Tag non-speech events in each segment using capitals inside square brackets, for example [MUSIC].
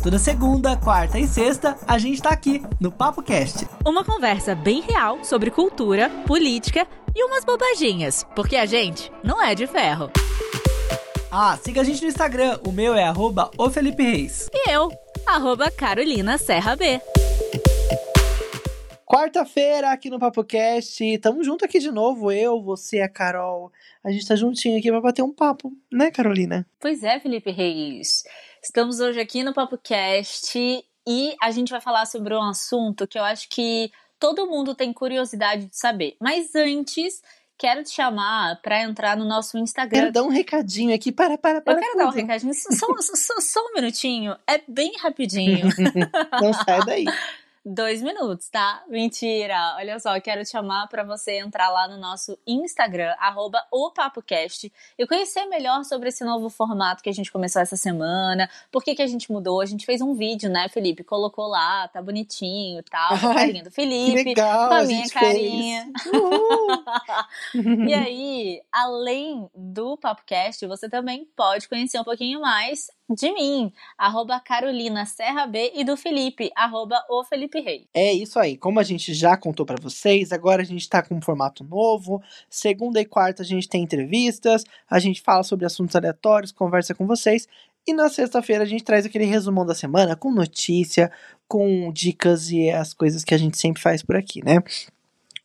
Toda segunda, quarta e sexta, a gente tá aqui no Papo Cast. Uma conversa bem real sobre cultura, política e umas bobaginhas, porque a gente não é de ferro. Ah, siga a gente no Instagram, o meu é arroba o Felipe Reis. E eu, arroba Carolina Serra B. Quarta-feira aqui no Papo Cast, tamo junto aqui de novo, eu, você, a Carol. A gente tá juntinho aqui pra bater um papo, né, Carolina? Pois é, Felipe Reis. Estamos hoje aqui no Papo Cast e a gente vai falar sobre um assunto que eu acho que todo mundo tem curiosidade de saber. Mas antes, quero te chamar para entrar no nosso Instagram. Quero dar um recadinho aqui, para, para, para. Eu quero tudo. dar um recadinho, só, só, só um minutinho, é bem rapidinho. [LAUGHS] Não sai daí dois minutos, tá? Mentira! Olha só, quero te chamar para você entrar lá no nosso Instagram, arroba o PapoCast, e conhecer melhor sobre esse novo formato que a gente começou essa semana, por que, que a gente mudou. A gente fez um vídeo, né, Felipe? Colocou lá, tá bonitinho e tal, com a carinha do Felipe, legal, com a, a minha carinha. [LAUGHS] e aí, além do PapoCast, você também pode conhecer um pouquinho mais de mim, arroba Carolina Serra B e do Felipe, arroba o Felipe Rei. É isso aí, como a gente já contou para vocês, agora a gente tá com um formato novo, segunda e quarta a gente tem entrevistas, a gente fala sobre assuntos aleatórios, conversa com vocês, e na sexta-feira a gente traz aquele resumão da semana com notícia, com dicas e as coisas que a gente sempre faz por aqui, né?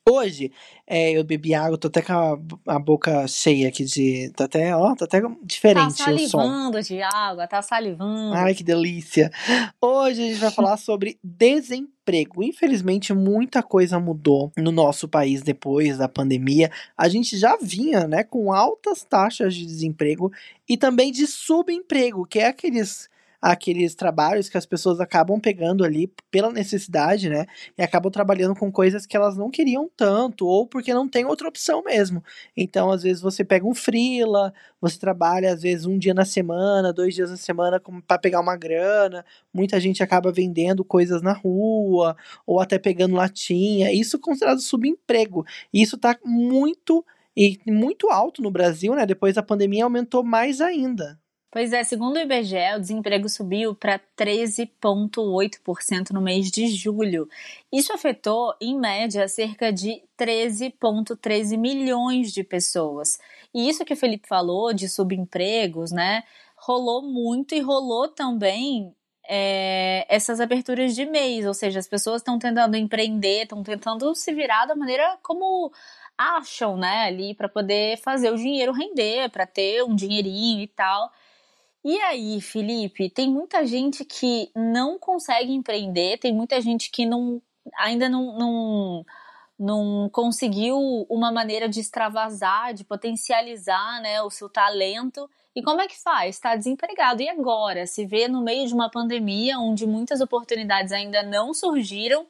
Hoje, é, eu bebi água, tô até com a, a, boca cheia aqui de. Tá até, ó, tá até diferente tá salivando de água, tá salivando. Ai, que delícia. Hoje a gente vai falar [LAUGHS] sobre desemprego. Infelizmente, muita coisa mudou no nosso país depois da pandemia. A gente já vinha, né, com altas taxas de desemprego e também de subemprego, que é aqueles aqueles trabalhos que as pessoas acabam pegando ali pela necessidade, né? E acabam trabalhando com coisas que elas não queriam tanto, ou porque não tem outra opção mesmo. Então, às vezes, você pega um freela, você trabalha, às vezes, um dia na semana, dois dias na semana para pegar uma grana. Muita gente acaba vendendo coisas na rua, ou até pegando latinha. Isso é considerado subemprego. E isso tá muito e muito alto no Brasil, né? Depois da pandemia aumentou mais ainda. Pois é, segundo o IBGE, o desemprego subiu para 13,8% no mês de julho. Isso afetou, em média, cerca de 13,13 milhões de pessoas. E isso que o Felipe falou de subempregos, né? Rolou muito e rolou também é, essas aberturas de mês, ou seja, as pessoas estão tentando empreender, estão tentando se virar da maneira como acham, né, ali para poder fazer o dinheiro render, para ter um dinheirinho e tal. E aí, Felipe, tem muita gente que não consegue empreender, tem muita gente que não, ainda não, não, não conseguiu uma maneira de extravasar, de potencializar né, o seu talento. E como é que faz? Está desempregado. E agora? Se vê no meio de uma pandemia onde muitas oportunidades ainda não surgiram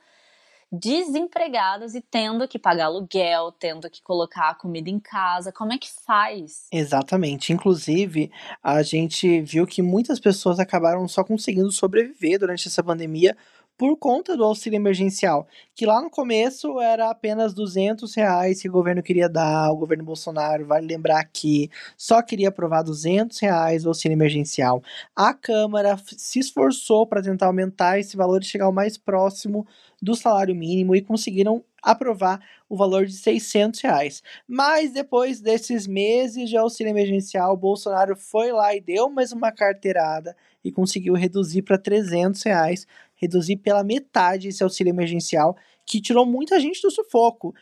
desempregadas e tendo que pagar aluguel, tendo que colocar a comida em casa. Como é que faz? Exatamente. Inclusive, a gente viu que muitas pessoas acabaram só conseguindo sobreviver durante essa pandemia por conta do auxílio emergencial, que lá no começo era apenas 200 reais que o governo queria dar, o governo Bolsonaro, vale lembrar que só queria aprovar 200 reais o auxílio emergencial. A Câmara se esforçou para tentar aumentar esse valor e chegar o mais próximo do salário mínimo e conseguiram aprovar o valor de 600 reais. Mas depois desses meses de auxílio emergencial, Bolsonaro foi lá e deu mais uma carteirada e conseguiu reduzir para 300 reais, reduzir pela metade esse auxílio emergencial, que tirou muita gente do sufoco.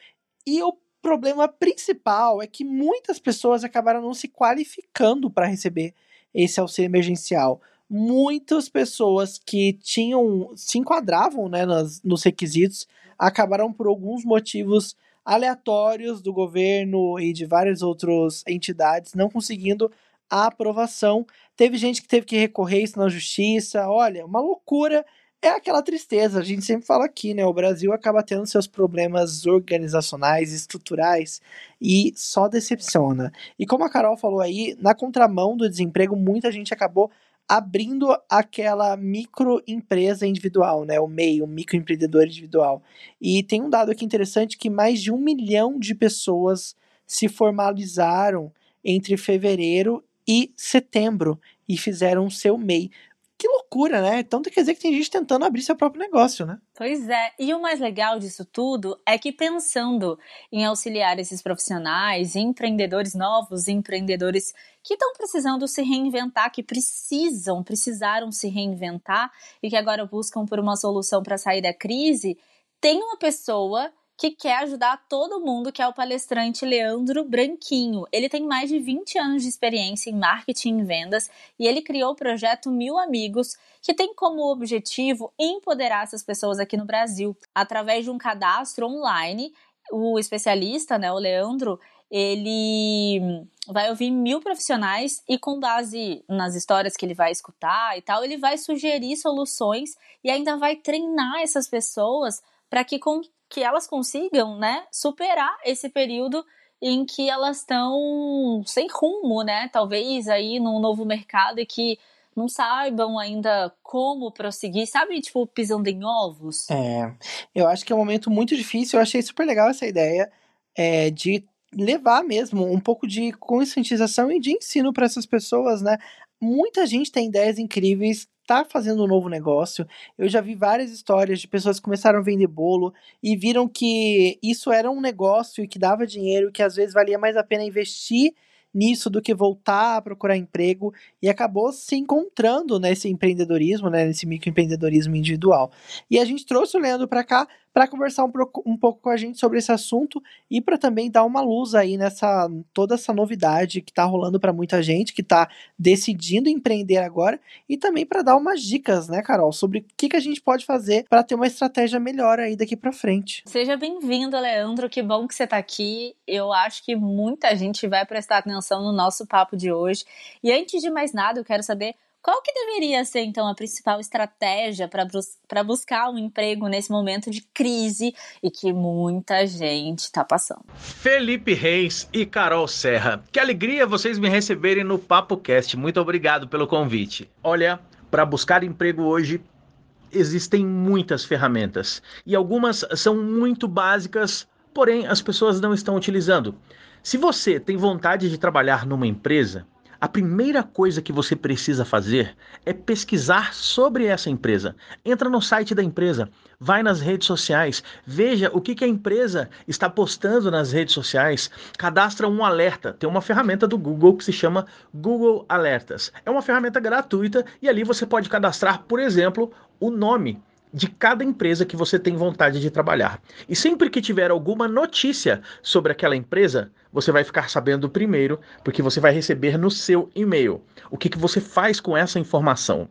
E o problema principal é que muitas pessoas acabaram não se qualificando para receber esse auxílio emergencial muitas pessoas que tinham se enquadravam né, nas, nos requisitos acabaram por alguns motivos aleatórios do governo e de várias outras entidades não conseguindo a aprovação. Teve gente que teve que recorrer isso na justiça. Olha, uma loucura. É aquela tristeza, a gente sempre fala aqui, né? O Brasil acaba tendo seus problemas organizacionais, estruturais e só decepciona. E como a Carol falou aí, na contramão do desemprego, muita gente acabou abrindo aquela microempresa individual, né? O MEI, o microempreendedor individual. E tem um dado aqui interessante que mais de um milhão de pessoas se formalizaram entre fevereiro e setembro e fizeram seu MEI. Loucura, né? Então quer dizer que tem gente tentando abrir seu próprio negócio, né? Pois é. E o mais legal disso tudo é que pensando em auxiliar esses profissionais, empreendedores novos, empreendedores que estão precisando se reinventar, que precisam, precisaram se reinventar e que agora buscam por uma solução para sair da crise, tem uma pessoa que quer ajudar todo mundo, que é o palestrante Leandro Branquinho. Ele tem mais de 20 anos de experiência em marketing e vendas e ele criou o projeto Mil Amigos, que tem como objetivo empoderar essas pessoas aqui no Brasil através de um cadastro online. O especialista, né, o Leandro, ele vai ouvir mil profissionais e com base nas histórias que ele vai escutar e tal, ele vai sugerir soluções e ainda vai treinar essas pessoas para que que elas consigam, né, superar esse período em que elas estão sem rumo, né? Talvez aí num novo mercado e que não saibam ainda como prosseguir, sabe? Tipo, pisando em ovos. É, eu acho que é um momento muito difícil. Eu achei super legal essa ideia é, de levar mesmo um pouco de conscientização e de ensino para essas pessoas, né? Muita gente tem ideias incríveis, tá fazendo um novo negócio. Eu já vi várias histórias de pessoas que começaram a vender bolo e viram que isso era um negócio e que dava dinheiro, que às vezes valia mais a pena investir nisso do que voltar a procurar emprego e acabou se encontrando nesse empreendedorismo, né, nesse microempreendedorismo individual. E a gente trouxe o Leandro para cá para conversar um, um, pouco com a gente sobre esse assunto e para também dar uma luz aí nessa toda essa novidade que está rolando para muita gente que está decidindo empreender agora e também para dar umas dicas, né, Carol, sobre o que, que a gente pode fazer para ter uma estratégia melhor aí daqui para frente. Seja bem-vindo, Leandro, que bom que você está aqui. Eu acho que muita gente vai prestar atenção no nosso papo de hoje. E antes de mais nada, eu quero saber qual que deveria ser, então, a principal estratégia para buscar um emprego nesse momento de crise e que muita gente está passando? Felipe Reis e Carol Serra, que alegria vocês me receberem no Papo Cast. Muito obrigado pelo convite. Olha, para buscar emprego hoje existem muitas ferramentas e algumas são muito básicas, porém as pessoas não estão utilizando. Se você tem vontade de trabalhar numa empresa, a primeira coisa que você precisa fazer é pesquisar sobre essa empresa. Entra no site da empresa, vai nas redes sociais, veja o que, que a empresa está postando nas redes sociais, cadastra um alerta. Tem uma ferramenta do Google que se chama Google Alertas. É uma ferramenta gratuita e ali você pode cadastrar, por exemplo, o nome de cada empresa que você tem vontade de trabalhar. E sempre que tiver alguma notícia sobre aquela empresa, você vai ficar sabendo primeiro, porque você vai receber no seu e-mail. O que, que você faz com essa informação?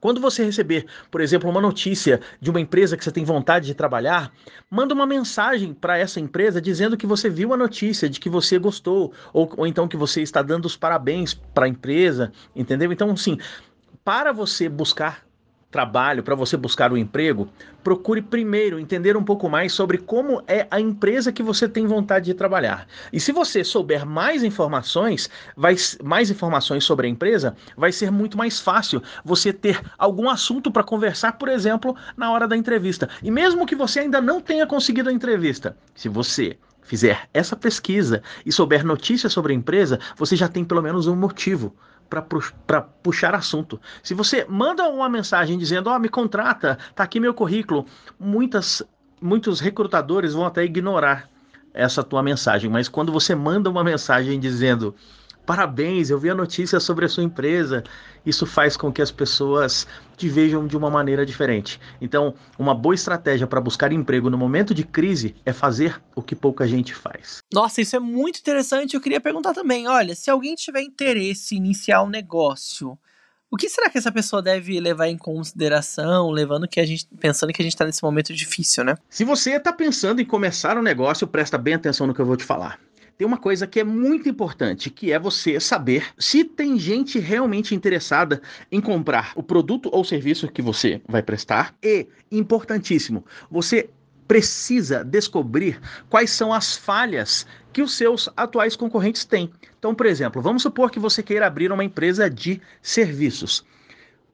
Quando você receber, por exemplo, uma notícia de uma empresa que você tem vontade de trabalhar, manda uma mensagem para essa empresa dizendo que você viu a notícia, de que você gostou, ou, ou então que você está dando os parabéns para a empresa, entendeu? Então, sim, para você buscar trabalho, para você buscar um emprego, procure primeiro entender um pouco mais sobre como é a empresa que você tem vontade de trabalhar. E se você souber mais informações, vai, mais informações sobre a empresa, vai ser muito mais fácil você ter algum assunto para conversar, por exemplo, na hora da entrevista. E mesmo que você ainda não tenha conseguido a entrevista, se você fizer essa pesquisa e souber notícias sobre a empresa, você já tem pelo menos um motivo para puxar assunto. Se você manda uma mensagem dizendo, ó, oh, me contrata, tá aqui meu currículo, muitas, muitos recrutadores vão até ignorar essa tua mensagem. Mas quando você manda uma mensagem dizendo, parabéns, eu vi a notícia sobre a sua empresa. Isso faz com que as pessoas te vejam de uma maneira diferente. Então, uma boa estratégia para buscar emprego no momento de crise é fazer o que pouca gente faz. Nossa, isso é muito interessante. Eu queria perguntar também: olha, se alguém tiver interesse em iniciar um negócio, o que será que essa pessoa deve levar em consideração, levando que a gente, pensando que a gente está nesse momento difícil, né? Se você está pensando em começar um negócio, presta bem atenção no que eu vou te falar tem uma coisa que é muito importante, que é você saber se tem gente realmente interessada em comprar o produto ou serviço que você vai prestar e, importantíssimo, você precisa descobrir quais são as falhas que os seus atuais concorrentes têm. Então, por exemplo, vamos supor que você queira abrir uma empresa de serviços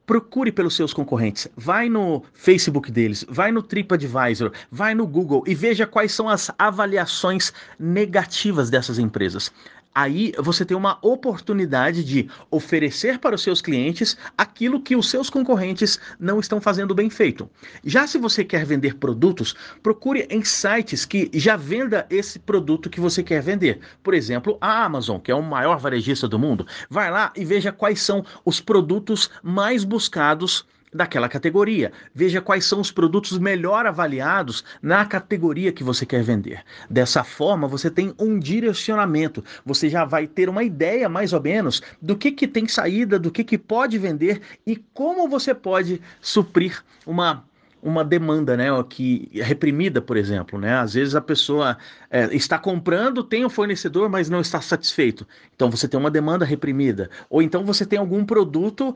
procure pelos seus concorrentes. Vai no Facebook deles, vai no TripAdvisor, vai no Google e veja quais são as avaliações negativas dessas empresas. Aí você tem uma oportunidade de oferecer para os seus clientes aquilo que os seus concorrentes não estão fazendo bem feito. Já se você quer vender produtos, procure em sites que já venda esse produto que você quer vender. Por exemplo, a Amazon, que é o maior varejista do mundo. Vai lá e veja quais são os produtos mais buscados daquela categoria. Veja quais são os produtos melhor avaliados na categoria que você quer vender. Dessa forma, você tem um direcionamento. Você já vai ter uma ideia mais ou menos do que, que tem saída, do que, que pode vender e como você pode suprir uma uma demanda, né, que é reprimida, por exemplo, né? Às vezes a pessoa é, está comprando, tem o um fornecedor, mas não está satisfeito. Então você tem uma demanda reprimida. Ou então você tem algum produto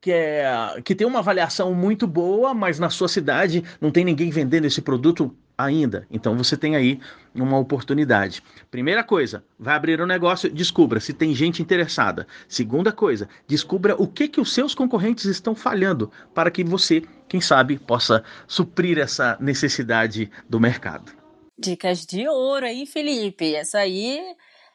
que, é, que tem uma avaliação muito boa, mas na sua cidade não tem ninguém vendendo esse produto ainda. Então você tem aí uma oportunidade. Primeira coisa, vai abrir um negócio, descubra se tem gente interessada. Segunda coisa, descubra o que que os seus concorrentes estão falhando para que você, quem sabe, possa suprir essa necessidade do mercado. Dicas de ouro aí, Felipe. Essa aí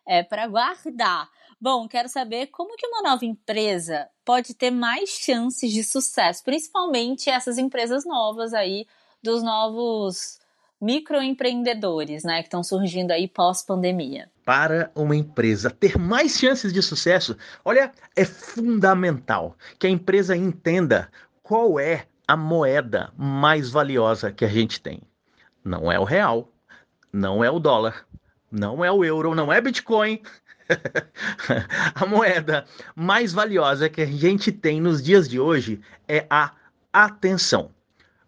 é para guardar. Bom, quero saber como que uma nova empresa pode ter mais chances de sucesso, principalmente essas empresas novas aí, dos novos microempreendedores, né, que estão surgindo aí pós-pandemia. Para uma empresa ter mais chances de sucesso, olha, é fundamental que a empresa entenda qual é a moeda mais valiosa que a gente tem. Não é o real, não é o dólar, não é o euro, não é Bitcoin, [LAUGHS] a moeda mais valiosa que a gente tem nos dias de hoje é a atenção.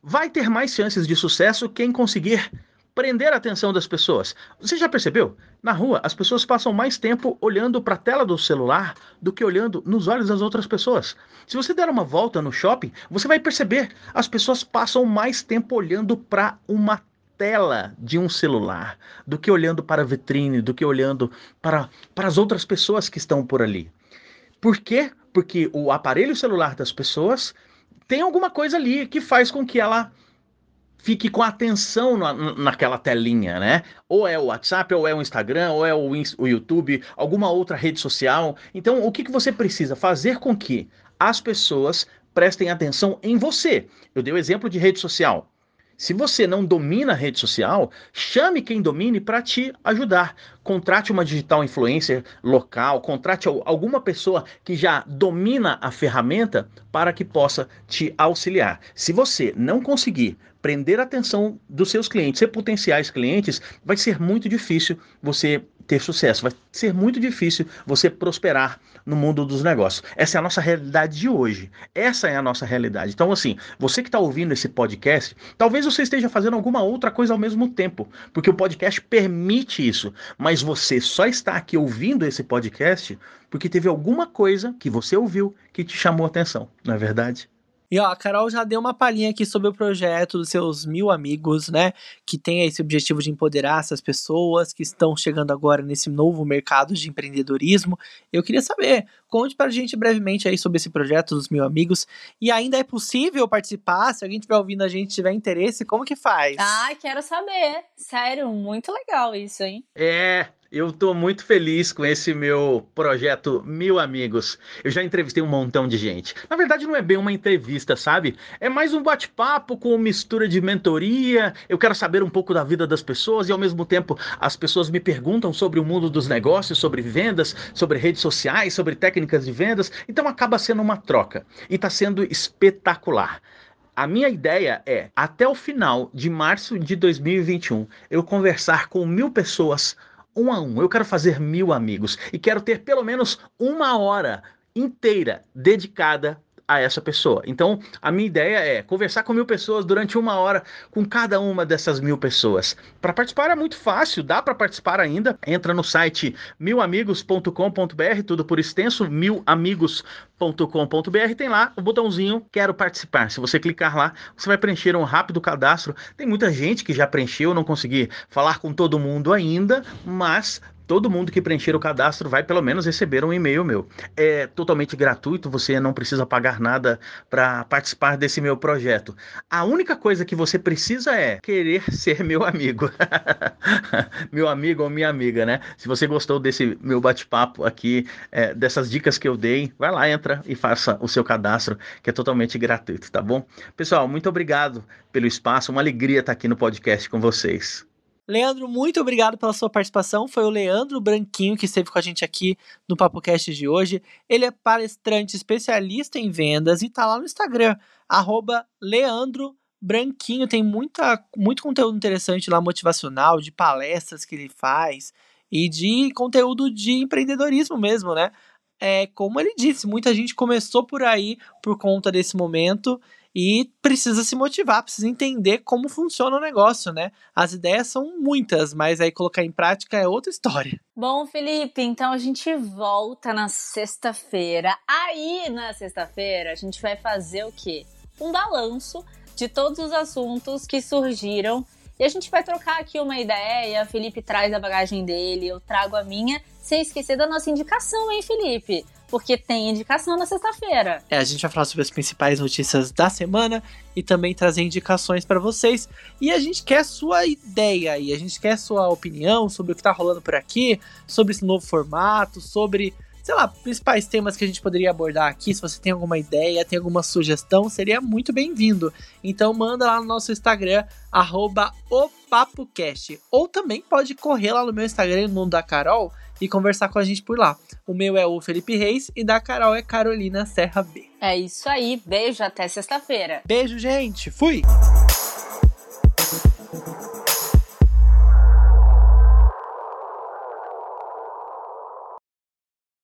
Vai ter mais chances de sucesso quem conseguir prender a atenção das pessoas. Você já percebeu? Na rua, as pessoas passam mais tempo olhando para a tela do celular do que olhando nos olhos das outras pessoas. Se você der uma volta no shopping, você vai perceber, as pessoas passam mais tempo olhando para uma tela de um celular do que olhando para a vitrine, do que olhando para, para as outras pessoas que estão por ali. Por quê? Porque o aparelho celular das pessoas tem alguma coisa ali que faz com que ela fique com atenção na, naquela telinha, né? Ou é o WhatsApp, ou é o Instagram, ou é o, o YouTube, alguma outra rede social. Então, o que, que você precisa fazer com que as pessoas prestem atenção em você? Eu dei o exemplo de rede social. Se você não domina a rede social, chame quem domine para te ajudar. Contrate uma digital influencer local, contrate alguma pessoa que já domina a ferramenta para que possa te auxiliar. Se você não conseguir prender a atenção dos seus clientes e potenciais clientes, vai ser muito difícil você ter sucesso, vai ser muito difícil você prosperar no mundo dos negócios. Essa é a nossa realidade de hoje. Essa é a nossa realidade. Então, assim, você que está ouvindo esse podcast, talvez você esteja fazendo alguma outra coisa ao mesmo tempo, porque o podcast permite isso, mas você só está aqui ouvindo esse podcast porque teve alguma coisa que você ouviu que te chamou a atenção, não é verdade? E ó, a Carol já deu uma palhinha aqui sobre o projeto dos seus mil amigos, né? Que tem esse objetivo de empoderar essas pessoas que estão chegando agora nesse novo mercado de empreendedorismo. Eu queria saber, conte pra gente brevemente aí sobre esse projeto dos mil amigos. E ainda é possível participar? Se alguém estiver ouvindo a gente tiver interesse, como que faz? Ah, quero saber. Sério, muito legal isso, hein? É, eu estou muito feliz com esse meu projeto Mil Amigos. Eu já entrevistei um montão de gente. Na verdade, não é bem uma entrevista, sabe? É mais um bate-papo com mistura de mentoria. Eu quero saber um pouco da vida das pessoas e, ao mesmo tempo, as pessoas me perguntam sobre o mundo dos negócios, sobre vendas, sobre redes sociais, sobre técnicas de vendas. Então, acaba sendo uma troca. E está sendo espetacular. A minha ideia é, até o final de março de 2021, eu conversar com mil pessoas um a um. Eu quero fazer mil amigos e quero ter pelo menos uma hora inteira dedicada a essa pessoa. Então, a minha ideia é conversar com mil pessoas durante uma hora com cada uma dessas mil pessoas. Para participar é muito fácil, dá para participar ainda. Entra no site milamigos.com.br, tudo por extenso, milamigos.com.br. Tem lá o botãozinho Quero participar. Se você clicar lá, você vai preencher um rápido cadastro. Tem muita gente que já preencheu, não consegui falar com todo mundo ainda, mas todo mundo que preencher o cadastro vai pelo menos receber um e-mail meu. É totalmente gratuito, você não precisa pagar nada para participar desse meu projeto. A única coisa que você precisa é querer [LAUGHS] ser meu amigo. [LAUGHS] meu amigo ou minha amiga, né? Se você gostou desse meu bate-papo aqui, é, dessas dicas que eu dei, vai lá, entra e faça o seu cadastro, que é totalmente gratuito, tá bom? Pessoal, muito obrigado pelo espaço, uma alegria estar aqui no podcast com vocês. Leandro, muito obrigado pela sua participação. Foi o Leandro Branquinho que esteve com a gente aqui no PapoCast de hoje. Ele é palestrante especialista em vendas e está lá no Instagram, arroba Leandro Branquinho. Tem muita, muito conteúdo interessante lá, motivacional, de palestras que ele faz e de conteúdo de empreendedorismo mesmo, né? É, como ele disse, muita gente começou por aí por conta desse momento e precisa se motivar, precisa entender como funciona o negócio, né? As ideias são muitas, mas aí colocar em prática é outra história. Bom, Felipe, então a gente volta na sexta-feira. Aí, na sexta-feira, a gente vai fazer o quê? Um balanço de todos os assuntos que surgiram e a gente vai trocar aqui uma ideia. Felipe traz a bagagem dele, eu trago a minha, sem esquecer da nossa indicação, hein, Felipe? Porque tem indicação na sexta-feira. É, a gente vai falar sobre as principais notícias da semana e também trazer indicações para vocês. E a gente quer sua ideia e a gente quer sua opinião sobre o que tá rolando por aqui, sobre esse novo formato, sobre sei lá, principais temas que a gente poderia abordar aqui. Se você tem alguma ideia, tem alguma sugestão, seria muito bem-vindo. Então manda lá no nosso Instagram, arroba opapocast. Ou também pode correr lá no meu Instagram, no mundo da Carol, e conversar com a gente por lá. O meu é o Felipe Reis e da Carol é Carolina Serra B. É isso aí, beijo, até sexta-feira. Beijo, gente, fui!